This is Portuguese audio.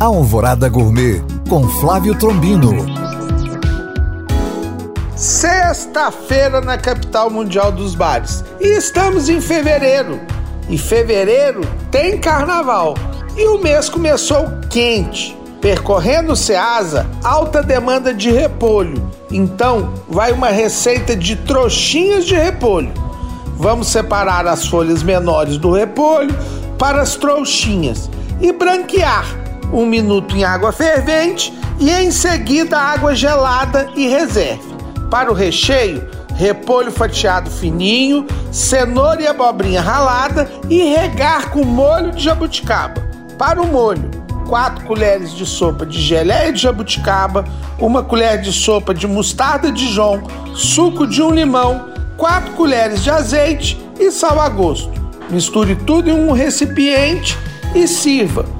Alvorada Gourmet com Flávio Trombino. Sexta-feira na capital mundial dos bares. E estamos em fevereiro. E fevereiro tem carnaval. E o mês começou quente. Percorrendo o Ceasa, alta demanda de repolho. Então, vai uma receita de trouxinhas de repolho. Vamos separar as folhas menores do repolho para as trouxinhas e branquear um minuto em água fervente e em seguida água gelada e reserve. Para o recheio, repolho fatiado fininho, cenoura e abobrinha ralada e regar com molho de jabuticaba. Para o molho, 4 colheres de sopa de geleia de jabuticaba, uma colher de sopa de mostarda Dijon, suco de um limão, 4 colheres de azeite e sal a gosto. Misture tudo em um recipiente e sirva.